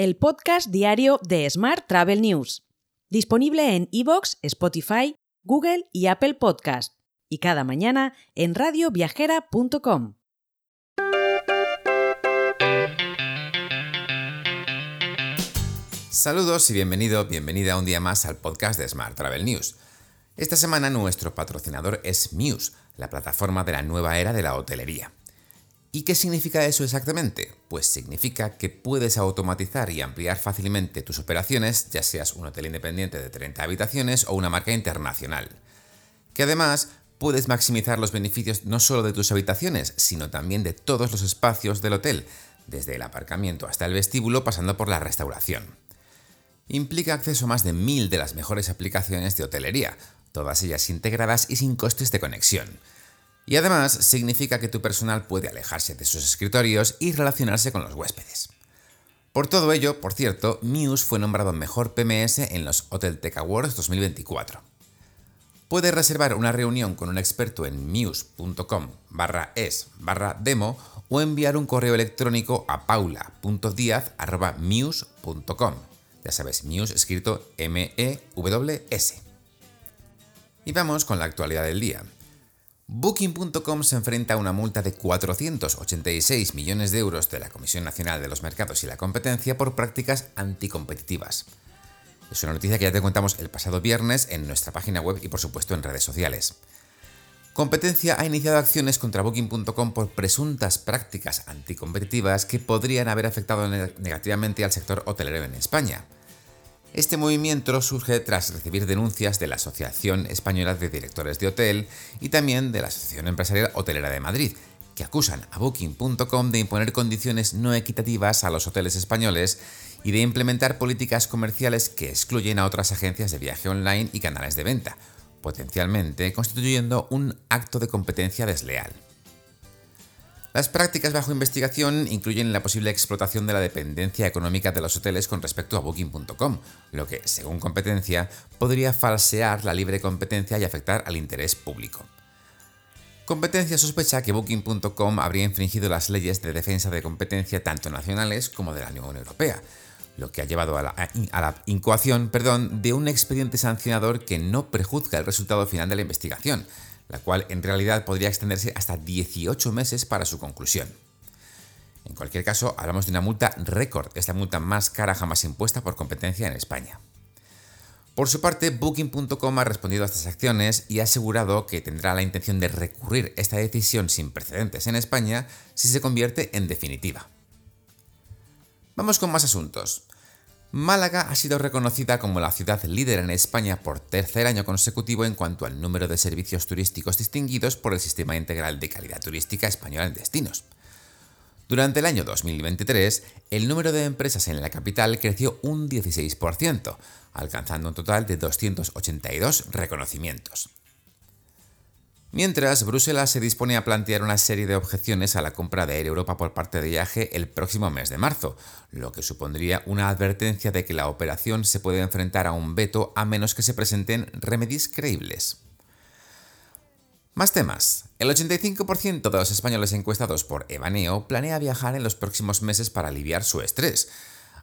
el podcast diario de Smart Travel News, disponible en iVoox, Spotify, Google y Apple Podcast, y cada mañana en radioviajera.com. Saludos y bienvenido, bienvenida un día más al podcast de Smart Travel News. Esta semana nuestro patrocinador es Muse, la plataforma de la nueva era de la hotelería. ¿Y qué significa eso exactamente? Pues significa que puedes automatizar y ampliar fácilmente tus operaciones, ya seas un hotel independiente de 30 habitaciones o una marca internacional. Que además puedes maximizar los beneficios no solo de tus habitaciones, sino también de todos los espacios del hotel, desde el aparcamiento hasta el vestíbulo pasando por la restauración. Implica acceso a más de mil de las mejores aplicaciones de hotelería, todas ellas integradas y sin costes de conexión y además significa que tu personal puede alejarse de sus escritorios y relacionarse con los huéspedes. Por todo ello, por cierto, Muse fue nombrado mejor PMS en los Hotel Tech Awards 2024. Puedes reservar una reunión con un experto en muse.com barra es barra demo o enviar un correo electrónico a paula.diaz.muse.com. Ya sabes, Muse escrito M-E-W-S. Y vamos con la actualidad del día. Booking.com se enfrenta a una multa de 486 millones de euros de la Comisión Nacional de los Mercados y la Competencia por prácticas anticompetitivas. Es una noticia que ya te contamos el pasado viernes en nuestra página web y por supuesto en redes sociales. Competencia ha iniciado acciones contra Booking.com por presuntas prácticas anticompetitivas que podrían haber afectado negativamente al sector hotelero en España. Este movimiento surge tras recibir denuncias de la Asociación Española de Directores de Hotel y también de la Asociación Empresarial Hotelera de Madrid, que acusan a Booking.com de imponer condiciones no equitativas a los hoteles españoles y de implementar políticas comerciales que excluyen a otras agencias de viaje online y canales de venta, potencialmente constituyendo un acto de competencia desleal. Las prácticas bajo investigación incluyen la posible explotación de la dependencia económica de los hoteles con respecto a Booking.com, lo que, según competencia, podría falsear la libre competencia y afectar al interés público. Competencia sospecha que Booking.com habría infringido las leyes de defensa de competencia tanto nacionales como de la Unión Europea, lo que ha llevado a la, incoación perdón, de un expediente sancionador que no prejuzga el resultado final de la investigación, la cual en realidad podría extenderse hasta 18 meses para su conclusión. En cualquier caso, hablamos de una multa récord, esta multa más cara jamás impuesta por competencia en España. Por su parte, Booking.com ha respondido a estas acciones y ha asegurado que tendrá la intención de recurrir esta decisión sin precedentes en España si se convierte en definitiva. Vamos con más asuntos. Málaga ha sido reconocida como la ciudad líder en España por tercer año consecutivo en cuanto al número de servicios turísticos distinguidos por el Sistema Integral de Calidad Turística Española en Destinos. Durante el año 2023, el número de empresas en la capital creció un 16%, alcanzando un total de 282 reconocimientos. Mientras, Bruselas se dispone a plantear una serie de objeciones a la compra de Air Europa por parte de IAG el próximo mes de marzo, lo que supondría una advertencia de que la operación se puede enfrentar a un veto a menos que se presenten remedios creíbles. Más temas. El 85% de los españoles encuestados por Evaneo planea viajar en los próximos meses para aliviar su estrés,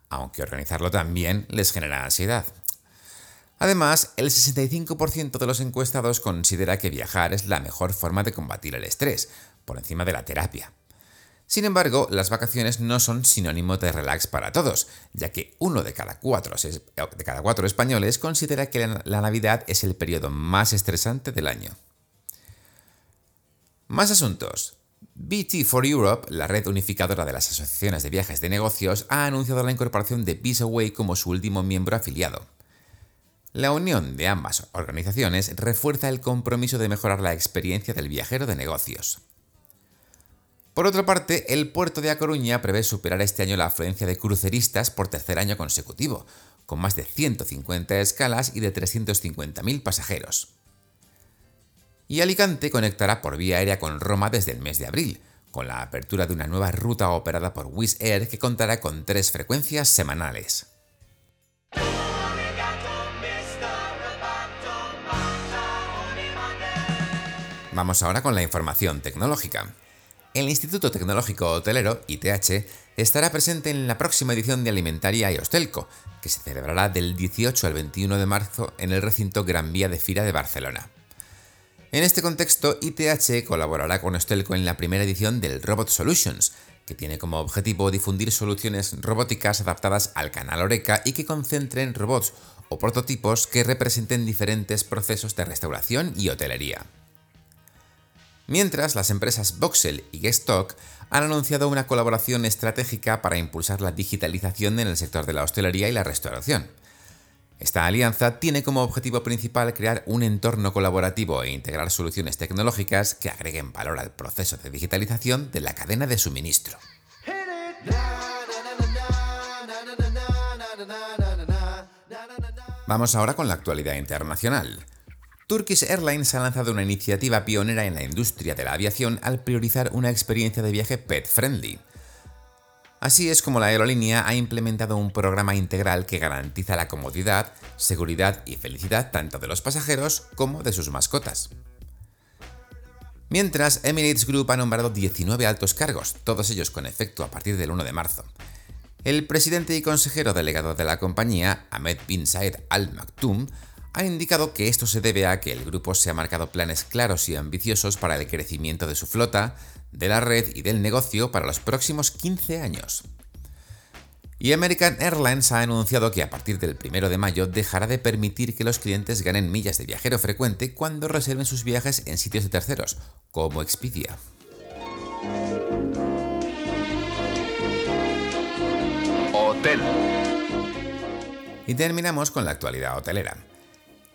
aunque organizarlo también les genera ansiedad. Además, el 65% de los encuestados considera que viajar es la mejor forma de combatir el estrés, por encima de la terapia. Sin embargo, las vacaciones no son sinónimo de relax para todos, ya que uno de cada cuatro, españoles considera que la Navidad es el periodo más estresante del año. Más asuntos. BT for Europe, la red unificadora de las asociaciones de viajes de negocios, ha anunciado la incorporación de Visaway como su último miembro afiliado. La unión de ambas organizaciones refuerza el compromiso de mejorar la experiencia del viajero de negocios. Por otra parte, el puerto de A Coruña prevé superar este año la afluencia de cruceristas por tercer año consecutivo, con más de 150 escalas y de 350.000 pasajeros. Y Alicante conectará por vía aérea con Roma desde el mes de abril, con la apertura de una nueva ruta operada por Wizz Air que contará con tres frecuencias semanales. Vamos ahora con la información tecnológica. El Instituto Tecnológico Hotelero, ITH, estará presente en la próxima edición de Alimentaria y Hostelco, que se celebrará del 18 al 21 de marzo en el recinto Gran Vía de Fira de Barcelona. En este contexto, ITH colaborará con Hostelco en la primera edición del Robot Solutions, que tiene como objetivo difundir soluciones robóticas adaptadas al canal Oreca y que concentren robots o prototipos que representen diferentes procesos de restauración y hotelería. Mientras, las empresas Voxel y Gestock han anunciado una colaboración estratégica para impulsar la digitalización en el sector de la hostelería y la restauración. Esta alianza tiene como objetivo principal crear un entorno colaborativo e integrar soluciones tecnológicas que agreguen valor al proceso de digitalización de la cadena de suministro. Vamos ahora con la actualidad internacional. Turkish Airlines ha lanzado una iniciativa pionera en la industria de la aviación al priorizar una experiencia de viaje pet-friendly. Así es como la aerolínea ha implementado un programa integral que garantiza la comodidad, seguridad y felicidad tanto de los pasajeros como de sus mascotas. Mientras, Emirates Group ha nombrado 19 altos cargos, todos ellos con efecto a partir del 1 de marzo. El presidente y consejero delegado de la compañía, Ahmed bin Said Al Maktoum, ha indicado que esto se debe a que el grupo se ha marcado planes claros y ambiciosos para el crecimiento de su flota, de la red y del negocio para los próximos 15 años. Y American Airlines ha anunciado que a partir del 1 de mayo dejará de permitir que los clientes ganen millas de viajero frecuente cuando reserven sus viajes en sitios de terceros, como Expedia. Hotel. Y terminamos con la actualidad hotelera.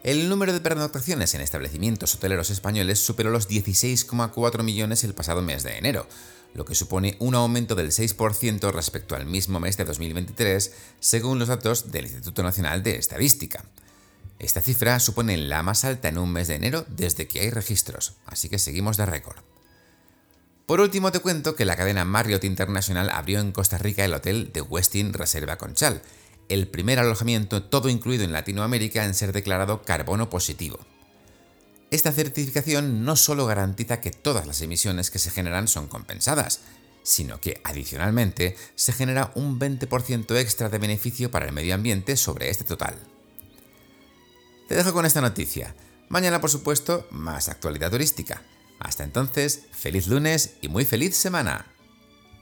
El número de pernoctaciones en establecimientos hoteleros españoles superó los 16,4 millones el pasado mes de enero, lo que supone un aumento del 6% respecto al mismo mes de 2023, según los datos del Instituto Nacional de Estadística. Esta cifra supone la más alta en un mes de enero desde que hay registros, así que seguimos de récord. Por último te cuento que la cadena Marriott International abrió en Costa Rica el hotel de Westin Reserva Conchal, el primer alojamiento todo incluido en Latinoamérica en ser declarado carbono positivo. Esta certificación no solo garantiza que todas las emisiones que se generan son compensadas, sino que adicionalmente se genera un 20% extra de beneficio para el medio ambiente sobre este total. Te dejo con esta noticia. Mañana, por supuesto, más actualidad turística. Hasta entonces, feliz lunes y muy feliz semana.